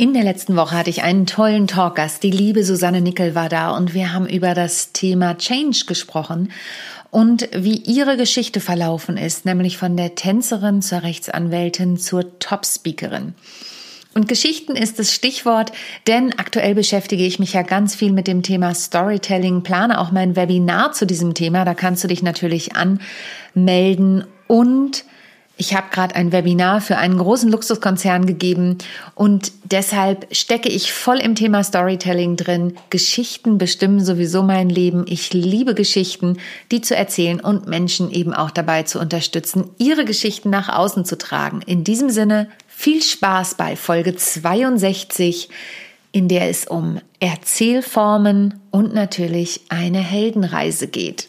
In der letzten Woche hatte ich einen tollen Talkgast. Die liebe Susanne Nickel war da und wir haben über das Thema Change gesprochen und wie ihre Geschichte verlaufen ist, nämlich von der Tänzerin zur Rechtsanwältin zur Top-Speakerin. Und Geschichten ist das Stichwort, denn aktuell beschäftige ich mich ja ganz viel mit dem Thema Storytelling, plane auch mein Webinar zu diesem Thema. Da kannst du dich natürlich anmelden und ich habe gerade ein Webinar für einen großen Luxuskonzern gegeben und deshalb stecke ich voll im Thema Storytelling drin. Geschichten bestimmen sowieso mein Leben. Ich liebe Geschichten, die zu erzählen und Menschen eben auch dabei zu unterstützen, ihre Geschichten nach außen zu tragen. In diesem Sinne viel Spaß bei Folge 62, in der es um Erzählformen und natürlich eine Heldenreise geht.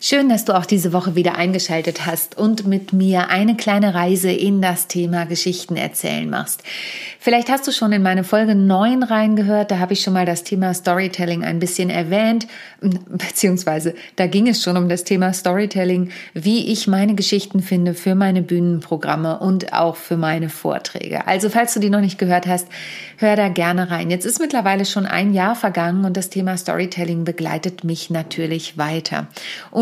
Schön, dass du auch diese Woche wieder eingeschaltet hast und mit mir eine kleine Reise in das Thema Geschichten erzählen machst. Vielleicht hast du schon in meine Folge 9 reingehört, da habe ich schon mal das Thema Storytelling ein bisschen erwähnt, beziehungsweise da ging es schon um das Thema Storytelling, wie ich meine Geschichten finde für meine Bühnenprogramme und auch für meine Vorträge. Also falls du die noch nicht gehört hast, hör da gerne rein. Jetzt ist mittlerweile schon ein Jahr vergangen und das Thema Storytelling begleitet mich natürlich weiter.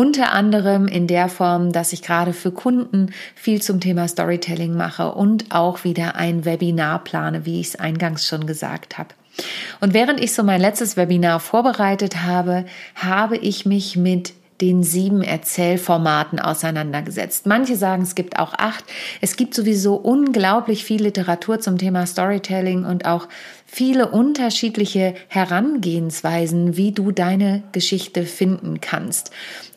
Unter anderem in der Form, dass ich gerade für Kunden viel zum Thema Storytelling mache und auch wieder ein Webinar plane, wie ich es eingangs schon gesagt habe. Und während ich so mein letztes Webinar vorbereitet habe, habe ich mich mit den sieben Erzählformaten auseinandergesetzt. Manche sagen, es gibt auch acht. Es gibt sowieso unglaublich viel Literatur zum Thema Storytelling und auch viele unterschiedliche Herangehensweisen, wie du deine Geschichte finden kannst.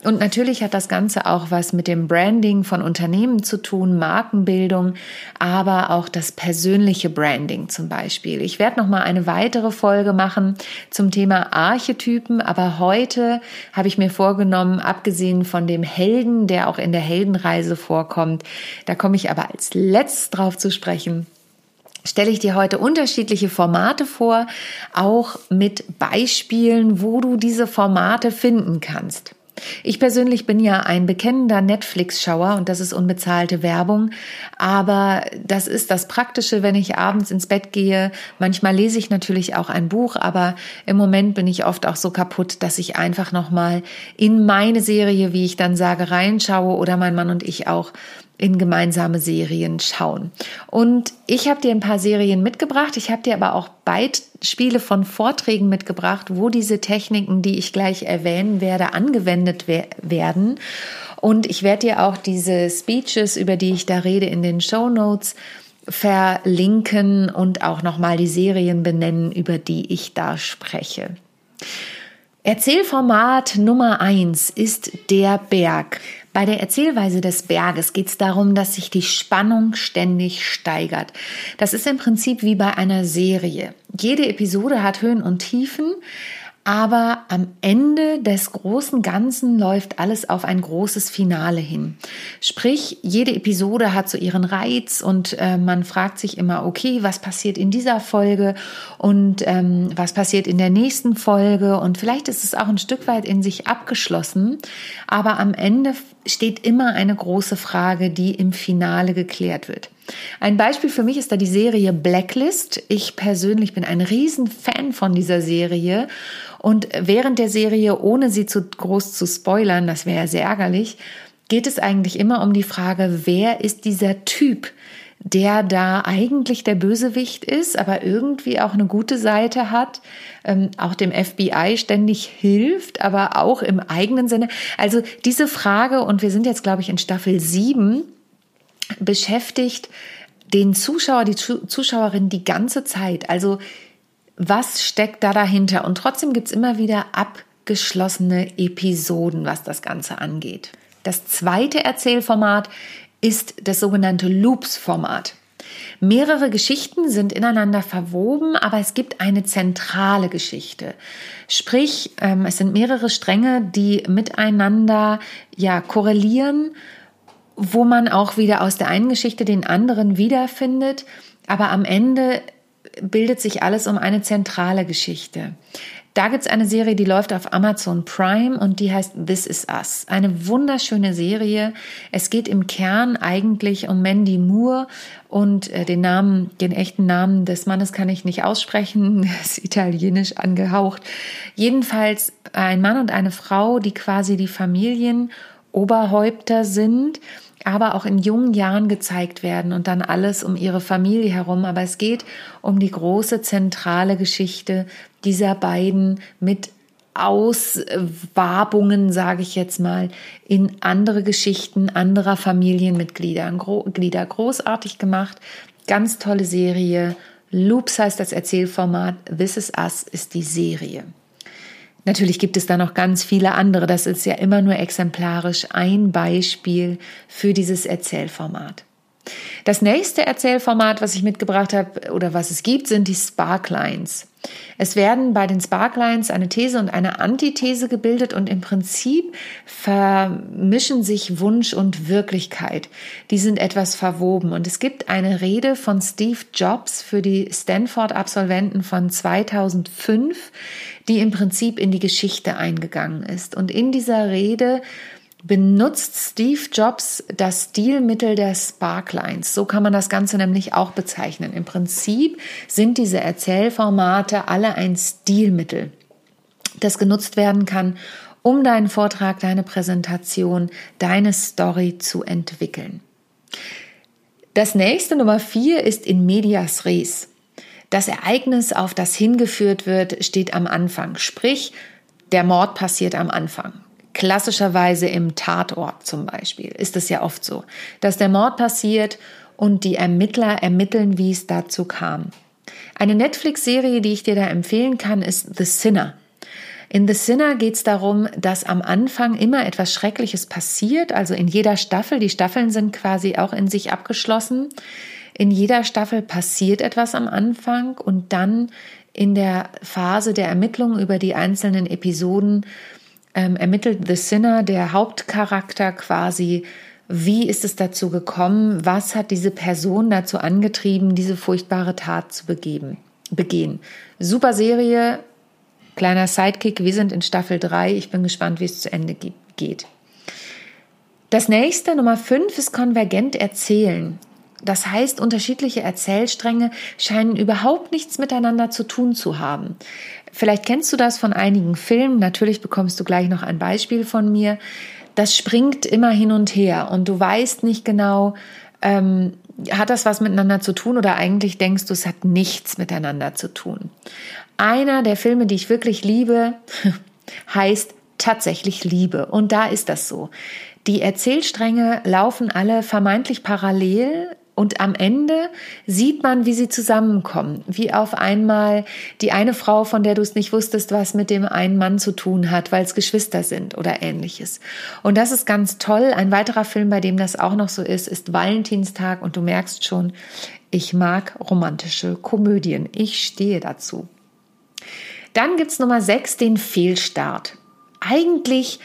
Und natürlich hat das Ganze auch was mit dem Branding von Unternehmen zu tun, Markenbildung, aber auch das persönliche Branding zum Beispiel. Ich werde noch mal eine weitere Folge machen zum Thema Archetypen, aber heute habe ich mir vorgenommen, abgesehen von dem Helden, der auch in der Heldenreise vorkommt, da komme ich aber als letztes drauf zu sprechen, stelle ich dir heute unterschiedliche Formate vor, auch mit Beispielen, wo du diese Formate finden kannst. Ich persönlich bin ja ein bekennender Netflix-Schauer und das ist unbezahlte Werbung. Aber das ist das Praktische, wenn ich abends ins Bett gehe. Manchmal lese ich natürlich auch ein Buch, aber im Moment bin ich oft auch so kaputt, dass ich einfach nochmal in meine Serie, wie ich dann sage, reinschaue oder mein Mann und ich auch in gemeinsame Serien schauen. Und ich habe dir ein paar Serien mitgebracht. Ich habe dir aber auch Beispiele von Vorträgen mitgebracht, wo diese Techniken, die ich gleich erwähnen werde, angewendet werden. Und ich werde dir auch diese Speeches, über die ich da rede, in den Show Notes verlinken und auch nochmal die Serien benennen, über die ich da spreche. Erzählformat Nummer eins ist der Berg. Bei der Erzählweise des Berges geht es darum, dass sich die Spannung ständig steigert. Das ist im Prinzip wie bei einer Serie. Jede Episode hat Höhen und Tiefen, aber am Ende des großen Ganzen läuft alles auf ein großes Finale hin. Sprich, jede Episode hat so ihren Reiz und äh, man fragt sich immer, okay, was passiert in dieser Folge und ähm, was passiert in der nächsten Folge und vielleicht ist es auch ein Stück weit in sich abgeschlossen, aber am Ende steht immer eine große Frage, die im Finale geklärt wird. Ein Beispiel für mich ist da die Serie Blacklist. Ich persönlich bin ein Riesenfan von dieser Serie und während der Serie, ohne sie zu groß zu spoilern, das wäre sehr ärgerlich, geht es eigentlich immer um die Frage, wer ist dieser Typ, der da eigentlich der Bösewicht ist, aber irgendwie auch eine gute Seite hat, ähm, auch dem FBI ständig hilft, aber auch im eigenen Sinne. Also diese Frage, und wir sind jetzt, glaube ich, in Staffel 7, beschäftigt den Zuschauer, die Zuschauerin die ganze Zeit. Also was steckt da dahinter? Und trotzdem gibt's immer wieder abgeschlossene Episoden, was das Ganze angeht. Das zweite Erzählformat ist das sogenannte Loops-Format. Mehrere Geschichten sind ineinander verwoben, aber es gibt eine zentrale Geschichte. Sprich, ähm, es sind mehrere Stränge, die miteinander ja korrelieren, wo man auch wieder aus der einen Geschichte den anderen wiederfindet. Aber am Ende bildet sich alles um eine zentrale Geschichte. Da gibt es eine Serie, die läuft auf Amazon Prime und die heißt This Is Us. Eine wunderschöne Serie. Es geht im Kern eigentlich um Mandy Moore und äh, den Namen, den echten Namen des Mannes kann ich nicht aussprechen, ist italienisch angehaucht. Jedenfalls ein Mann und eine Frau, die quasi die Familienoberhäupter sind aber auch in jungen Jahren gezeigt werden und dann alles um ihre Familie herum. Aber es geht um die große zentrale Geschichte dieser beiden mit Auswabungen, sage ich jetzt mal, in andere Geschichten anderer Familienmitglieder. Glieder. Großartig gemacht, ganz tolle Serie. Loops heißt das Erzählformat, This Is Us ist die Serie. Natürlich gibt es da noch ganz viele andere. Das ist ja immer nur exemplarisch ein Beispiel für dieses Erzählformat. Das nächste Erzählformat, was ich mitgebracht habe oder was es gibt, sind die Sparklines. Es werden bei den Sparklines eine These und eine Antithese gebildet und im Prinzip vermischen sich Wunsch und Wirklichkeit. Die sind etwas verwoben und es gibt eine Rede von Steve Jobs für die Stanford-Absolventen von 2005, die im Prinzip in die Geschichte eingegangen ist. Und in dieser Rede benutzt Steve Jobs das Stilmittel der Sparklines. So kann man das Ganze nämlich auch bezeichnen. Im Prinzip sind diese Erzählformate alle ein Stilmittel, das genutzt werden kann, um deinen Vortrag, deine Präsentation, deine Story zu entwickeln. Das nächste Nummer vier ist in medias res. Das Ereignis, auf das hingeführt wird, steht am Anfang. Sprich, der Mord passiert am Anfang. Klassischerweise im Tatort zum Beispiel ist es ja oft so, dass der Mord passiert und die Ermittler ermitteln, wie es dazu kam. Eine Netflix-Serie, die ich dir da empfehlen kann, ist The Sinner. In The Sinner geht es darum, dass am Anfang immer etwas Schreckliches passiert, also in jeder Staffel, die Staffeln sind quasi auch in sich abgeschlossen. In jeder Staffel passiert etwas am Anfang und dann in der Phase der Ermittlung über die einzelnen Episoden ähm, ermittelt The Sinner, der Hauptcharakter quasi, wie ist es dazu gekommen, was hat diese Person dazu angetrieben, diese furchtbare Tat zu begeben, begehen. Super Serie, kleiner Sidekick, wir sind in Staffel 3, ich bin gespannt, wie es zu Ende geht. Das nächste, Nummer 5, ist konvergent erzählen. Das heißt, unterschiedliche Erzählstränge scheinen überhaupt nichts miteinander zu tun zu haben. Vielleicht kennst du das von einigen Filmen. Natürlich bekommst du gleich noch ein Beispiel von mir. Das springt immer hin und her und du weißt nicht genau, ähm, hat das was miteinander zu tun oder eigentlich denkst du, es hat nichts miteinander zu tun. Einer der Filme, die ich wirklich liebe, heißt tatsächlich Liebe. Und da ist das so. Die Erzählstränge laufen alle vermeintlich parallel, und am Ende sieht man, wie sie zusammenkommen, wie auf einmal die eine Frau, von der du es nicht wusstest, was mit dem einen Mann zu tun hat, weil es Geschwister sind oder ähnliches. Und das ist ganz toll. Ein weiterer Film, bei dem das auch noch so ist, ist Valentinstag und du merkst schon, ich mag romantische Komödien. Ich stehe dazu. Dann gibt's Nummer sechs, den Fehlstart. Eigentlich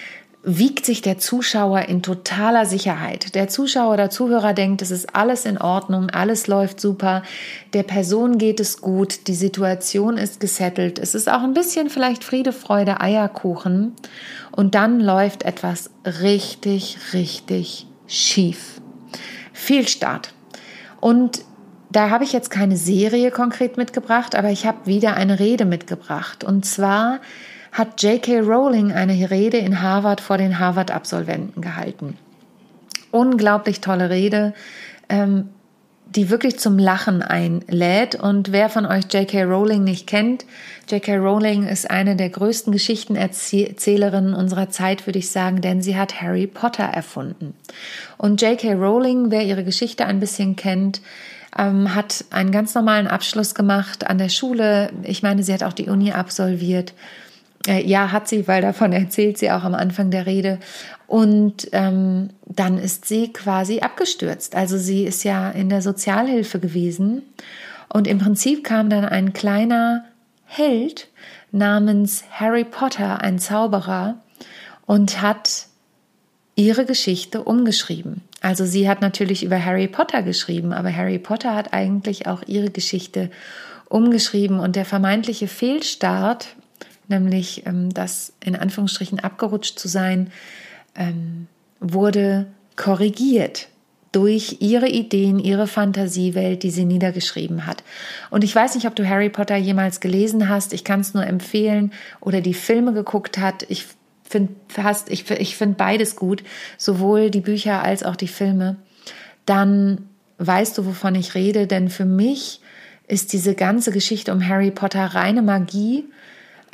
wiegt sich der Zuschauer in totaler Sicherheit. Der Zuschauer oder Zuhörer denkt, es ist alles in Ordnung, alles läuft super, der Person geht es gut, die Situation ist gesettelt, es ist auch ein bisschen vielleicht Friede, Freude, Eierkuchen und dann läuft etwas richtig, richtig schief. Fehlstart. Und da habe ich jetzt keine Serie konkret mitgebracht, aber ich habe wieder eine Rede mitgebracht. Und zwar hat J.K. Rowling eine Rede in Harvard vor den Harvard-Absolventen gehalten. Unglaublich tolle Rede, ähm, die wirklich zum Lachen einlädt. Und wer von euch J.K. Rowling nicht kennt, J.K. Rowling ist eine der größten Geschichtenerzählerinnen unserer Zeit, würde ich sagen, denn sie hat Harry Potter erfunden. Und J.K. Rowling, wer ihre Geschichte ein bisschen kennt, ähm, hat einen ganz normalen Abschluss gemacht an der Schule. Ich meine, sie hat auch die Uni absolviert äh, ja, hat sie, weil davon erzählt sie auch am Anfang der Rede. Und ähm, dann ist sie quasi abgestürzt. Also sie ist ja in der Sozialhilfe gewesen. Und im Prinzip kam dann ein kleiner Held namens Harry Potter, ein Zauberer, und hat ihre Geschichte umgeschrieben. Also sie hat natürlich über Harry Potter geschrieben, aber Harry Potter hat eigentlich auch ihre Geschichte umgeschrieben und der vermeintliche Fehlstart, nämlich ähm, das in Anführungsstrichen abgerutscht zu sein, ähm, wurde korrigiert durch ihre Ideen, ihre Fantasiewelt, die sie niedergeschrieben hat. Und ich weiß nicht, ob du Harry Potter jemals gelesen hast. Ich kann es nur empfehlen oder die Filme geguckt hat. Ich finde fast, ich, ich finde beides gut, sowohl die Bücher als auch die Filme. Dann weißt du, wovon ich rede, denn für mich ist diese ganze Geschichte um Harry Potter reine Magie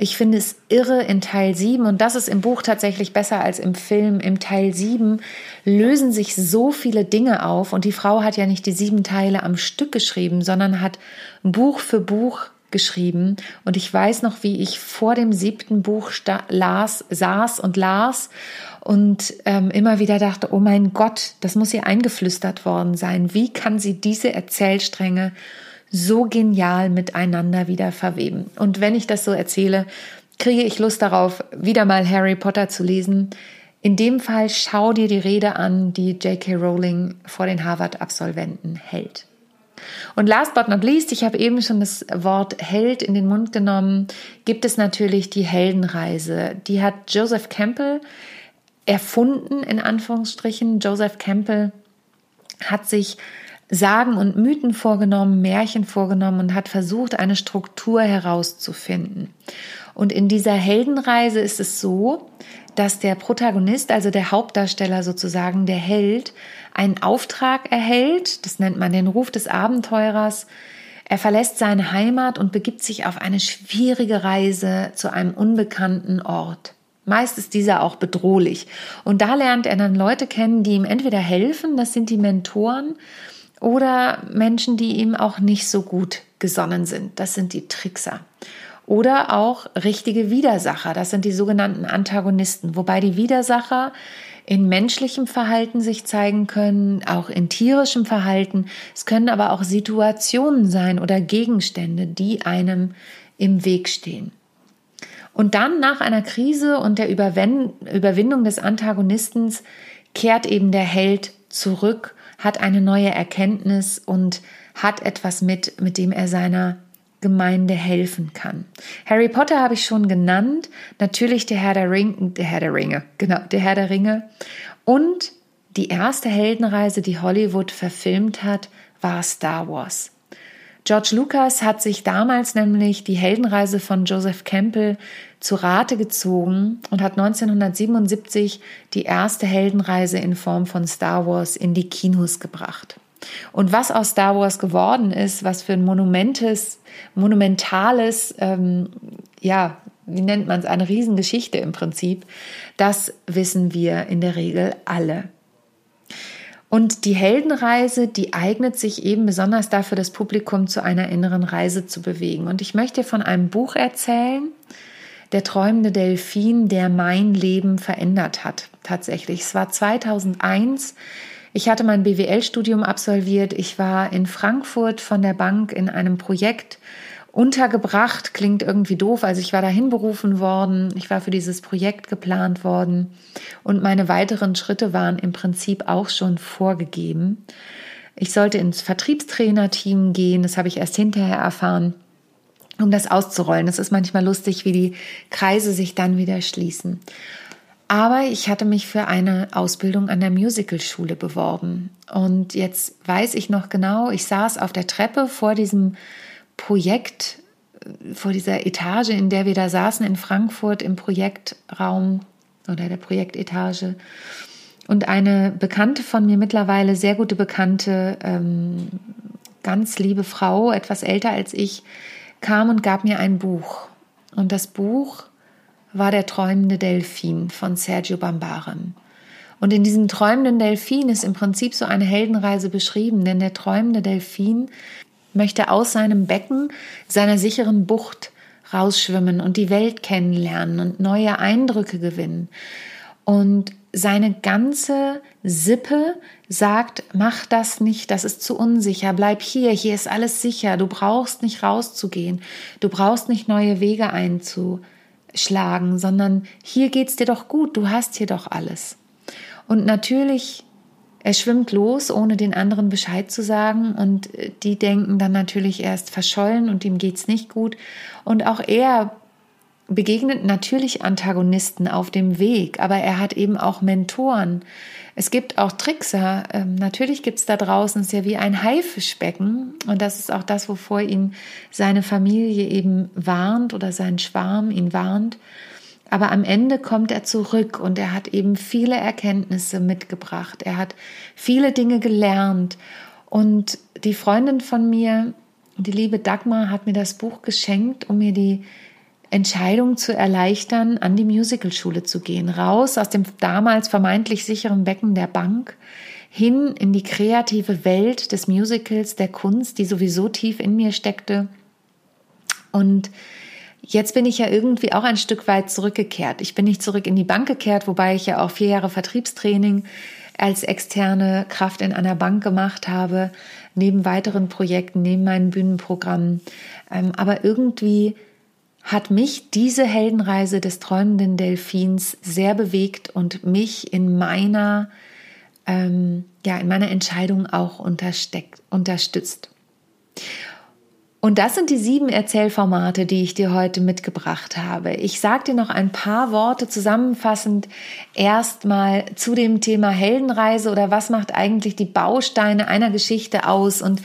ich finde es irre in Teil 7 und das ist im Buch tatsächlich besser als im Film. Im Teil 7 lösen sich so viele Dinge auf und die Frau hat ja nicht die sieben Teile am Stück geschrieben, sondern hat Buch für Buch geschrieben und ich weiß noch, wie ich vor dem siebten Buch las, saß und las und ähm, immer wieder dachte, oh mein Gott, das muss ihr eingeflüstert worden sein. Wie kann sie diese Erzählstränge so genial miteinander wieder verweben. Und wenn ich das so erzähle, kriege ich Lust darauf, wieder mal Harry Potter zu lesen. In dem Fall schau dir die Rede an, die J.K. Rowling vor den Harvard-Absolventen hält. Und last but not least, ich habe eben schon das Wort Held in den Mund genommen, gibt es natürlich die Heldenreise. Die hat Joseph Campbell erfunden, in Anführungsstrichen. Joseph Campbell hat sich Sagen und Mythen vorgenommen, Märchen vorgenommen und hat versucht, eine Struktur herauszufinden. Und in dieser Heldenreise ist es so, dass der Protagonist, also der Hauptdarsteller sozusagen, der Held, einen Auftrag erhält, das nennt man den Ruf des Abenteurers. Er verlässt seine Heimat und begibt sich auf eine schwierige Reise zu einem unbekannten Ort. Meist ist dieser auch bedrohlich. Und da lernt er dann Leute kennen, die ihm entweder helfen, das sind die Mentoren, oder Menschen, die ihm auch nicht so gut gesonnen sind. Das sind die Trickser. Oder auch richtige Widersacher. Das sind die sogenannten Antagonisten. Wobei die Widersacher in menschlichem Verhalten sich zeigen können, auch in tierischem Verhalten. Es können aber auch Situationen sein oder Gegenstände, die einem im Weg stehen. Und dann nach einer Krise und der Überwindung des Antagonistens kehrt eben der Held zurück hat eine neue Erkenntnis und hat etwas mit, mit dem er seiner Gemeinde helfen kann. Harry Potter habe ich schon genannt, natürlich der Herr der Ringe, der Herr der Ringe, genau, der Herr der Ringe. Und die erste Heldenreise, die Hollywood verfilmt hat, war Star Wars. George Lucas hat sich damals nämlich die Heldenreise von Joseph Campbell zu Rate gezogen und hat 1977 die erste Heldenreise in Form von Star Wars in die Kinos gebracht. Und was aus Star Wars geworden ist, was für ein monumentes, monumentales, ähm, ja, wie nennt man es, eine Riesengeschichte im Prinzip, das wissen wir in der Regel alle. Und die Heldenreise, die eignet sich eben besonders dafür, das Publikum zu einer inneren Reise zu bewegen. Und ich möchte von einem Buch erzählen, Der träumende Delfin, der mein Leben verändert hat. Tatsächlich. Es war 2001. Ich hatte mein BWL-Studium absolviert. Ich war in Frankfurt von der Bank in einem Projekt untergebracht. Klingt irgendwie doof. Also ich war dahin berufen worden. Ich war für dieses Projekt geplant worden. Und meine weiteren Schritte waren im Prinzip auch schon vorgegeben. Ich sollte ins Vertriebstrainerteam gehen. Das habe ich erst hinterher erfahren, um das auszurollen. Es ist manchmal lustig, wie die Kreise sich dann wieder schließen. Aber ich hatte mich für eine Ausbildung an der Musicalschule beworben. Und jetzt weiß ich noch genau, ich saß auf der Treppe vor diesem Projekt, vor dieser Etage, in der wir da saßen in Frankfurt im Projektraum oder der Projektetage. Und eine Bekannte von mir, mittlerweile sehr gute Bekannte, ähm, ganz liebe Frau, etwas älter als ich, kam und gab mir ein Buch. Und das Buch war Der träumende Delfin von Sergio Bambaren. Und in diesem träumenden Delfin ist im Prinzip so eine Heldenreise beschrieben, denn der träumende Delfin möchte aus seinem Becken, seiner sicheren Bucht rausschwimmen und die Welt kennenlernen und neue Eindrücke gewinnen. Und seine ganze Sippe sagt, mach das nicht, das ist zu unsicher, bleib hier, hier ist alles sicher, du brauchst nicht rauszugehen, du brauchst nicht neue Wege einzuschlagen, sondern hier geht's dir doch gut, du hast hier doch alles. Und natürlich, er schwimmt los, ohne den anderen Bescheid zu sagen und die denken dann natürlich, er ist verschollen und ihm geht's nicht gut und auch er begegnet natürlich Antagonisten auf dem Weg, aber er hat eben auch Mentoren. Es gibt auch Trickser. Ähm, natürlich gibt es da draußen, ist ja wie ein Haifischbecken. Und das ist auch das, wovor ihn seine Familie eben warnt oder sein Schwarm ihn warnt. Aber am Ende kommt er zurück und er hat eben viele Erkenntnisse mitgebracht. Er hat viele Dinge gelernt. Und die Freundin von mir, die liebe Dagmar, hat mir das Buch geschenkt, um mir die Entscheidung zu erleichtern, an die Musicalschule zu gehen, raus aus dem damals vermeintlich sicheren Becken der Bank, hin in die kreative Welt des Musicals, der Kunst, die sowieso tief in mir steckte. Und jetzt bin ich ja irgendwie auch ein Stück weit zurückgekehrt. Ich bin nicht zurück in die Bank gekehrt, wobei ich ja auch vier Jahre Vertriebstraining als externe Kraft in einer Bank gemacht habe, neben weiteren Projekten, neben meinen Bühnenprogrammen. Ähm, aber irgendwie hat mich diese Heldenreise des träumenden Delfins sehr bewegt und mich in meiner, ähm, ja, in meiner Entscheidung auch unterstützt. Und das sind die sieben Erzählformate, die ich dir heute mitgebracht habe. Ich sage dir noch ein paar Worte zusammenfassend erstmal zu dem Thema Heldenreise oder was macht eigentlich die Bausteine einer Geschichte aus. Und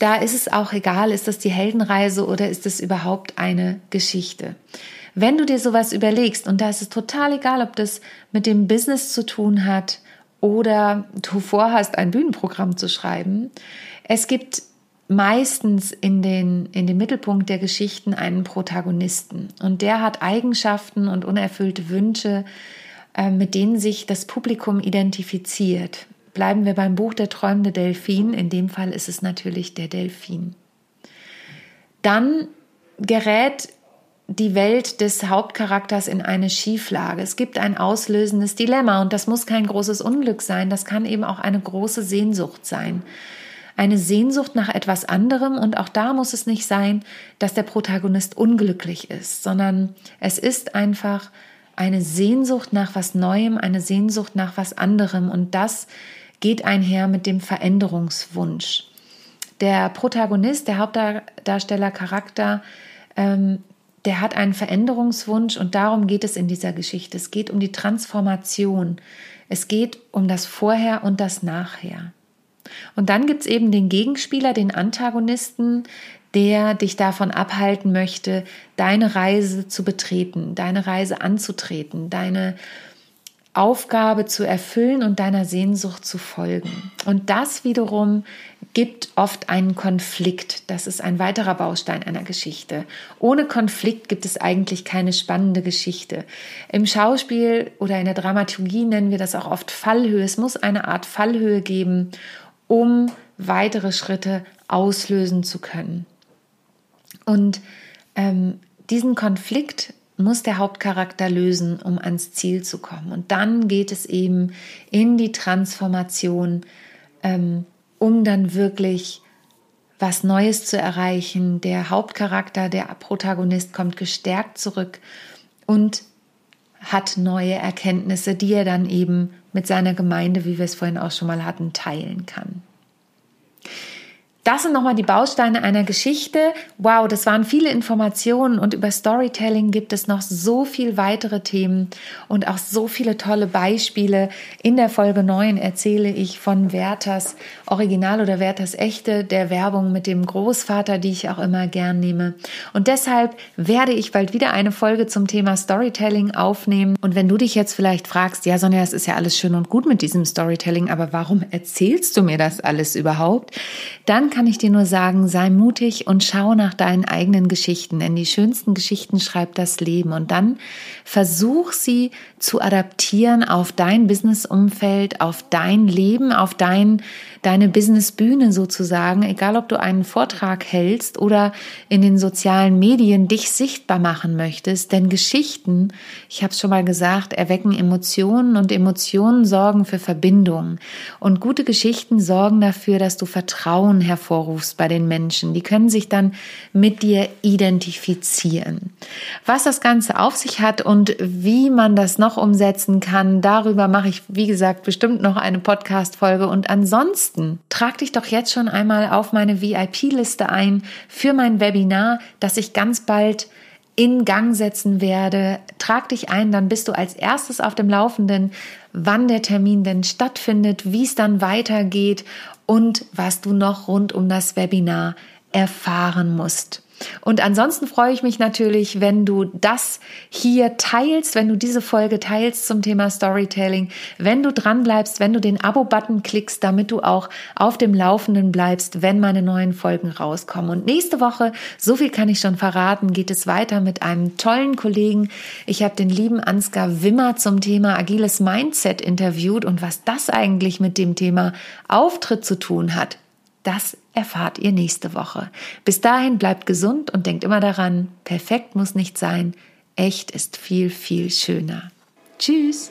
da ist es auch egal, ist das die Heldenreise oder ist es überhaupt eine Geschichte. Wenn du dir sowas überlegst, und da ist es total egal, ob das mit dem Business zu tun hat oder du vorhast, ein Bühnenprogramm zu schreiben, es gibt meistens in den, in den Mittelpunkt der Geschichten einen Protagonisten. Und der hat Eigenschaften und unerfüllte Wünsche, äh, mit denen sich das Publikum identifiziert. Bleiben wir beim Buch Der träumende Delfin. In dem Fall ist es natürlich der Delfin. Dann gerät die Welt des Hauptcharakters in eine Schieflage. Es gibt ein auslösendes Dilemma und das muss kein großes Unglück sein, das kann eben auch eine große Sehnsucht sein eine Sehnsucht nach etwas anderem und auch da muss es nicht sein, dass der Protagonist unglücklich ist, sondern es ist einfach eine Sehnsucht nach was Neuem, eine Sehnsucht nach was anderem und das geht einher mit dem Veränderungswunsch. Der Protagonist, der Hauptdarsteller Charakter, ähm, der hat einen Veränderungswunsch und darum geht es in dieser Geschichte. Es geht um die Transformation. Es geht um das Vorher und das Nachher. Und dann gibt es eben den Gegenspieler, den Antagonisten, der dich davon abhalten möchte, deine Reise zu betreten, deine Reise anzutreten, deine Aufgabe zu erfüllen und deiner Sehnsucht zu folgen. Und das wiederum gibt oft einen Konflikt. Das ist ein weiterer Baustein einer Geschichte. Ohne Konflikt gibt es eigentlich keine spannende Geschichte. Im Schauspiel oder in der Dramaturgie nennen wir das auch oft Fallhöhe. Es muss eine Art Fallhöhe geben, um weitere Schritte auslösen zu können. Und ähm, diesen Konflikt muss der Hauptcharakter lösen, um ans Ziel zu kommen. Und dann geht es eben in die Transformation, ähm, um dann wirklich was Neues zu erreichen. Der Hauptcharakter, der Protagonist kommt gestärkt zurück und hat neue Erkenntnisse, die er dann eben mit seiner Gemeinde, wie wir es vorhin auch schon mal hatten, teilen kann. Das sind nochmal die Bausteine einer Geschichte. Wow, das waren viele Informationen und über Storytelling gibt es noch so viel weitere Themen und auch so viele tolle Beispiele. In der Folge 9 erzähle ich von Werthers Original oder Werthers Echte, der Werbung mit dem Großvater, die ich auch immer gern nehme. Und deshalb werde ich bald wieder eine Folge zum Thema Storytelling aufnehmen. Und wenn du dich jetzt vielleicht fragst, ja Sonja, es ist ja alles schön und gut mit diesem Storytelling, aber warum erzählst du mir das alles überhaupt? Dann kann ich dir nur sagen, sei mutig und schau nach deinen eigenen Geschichten, denn die schönsten Geschichten schreibt das Leben. Und dann versuch sie zu adaptieren auf dein Businessumfeld, auf dein Leben, auf dein, deine Businessbühne sozusagen, egal ob du einen Vortrag hältst oder in den sozialen Medien dich sichtbar machen möchtest, denn Geschichten, ich habe es schon mal gesagt, erwecken Emotionen und Emotionen sorgen für Verbindungen und gute Geschichten sorgen dafür, dass du Vertrauen hervorrufst bei den Menschen. Die können sich dann mit dir identifizieren. Was das Ganze auf sich hat und wie man das noch umsetzen kann, darüber mache ich, wie gesagt, bestimmt noch eine Podcast-Folge. Und ansonsten trag dich doch jetzt schon einmal auf meine VIP-Liste ein für mein Webinar, das ich ganz bald in Gang setzen werde. Trag dich ein, dann bist du als erstes auf dem Laufenden, wann der Termin denn stattfindet, wie es dann weitergeht und was du noch rund um das Webinar erfahren musst. Und ansonsten freue ich mich natürlich, wenn du das hier teilst, wenn du diese Folge teilst zum Thema Storytelling, wenn du dran bleibst, wenn du den Abo-Button klickst, damit du auch auf dem Laufenden bleibst, wenn meine neuen Folgen rauskommen. Und nächste Woche, so viel kann ich schon verraten, geht es weiter mit einem tollen Kollegen. Ich habe den lieben Ansgar Wimmer zum Thema agiles Mindset interviewt und was das eigentlich mit dem Thema Auftritt zu tun hat. Das erfahrt ihr nächste Woche. Bis dahin bleibt gesund und denkt immer daran, perfekt muss nicht sein, echt ist viel, viel schöner. Tschüss!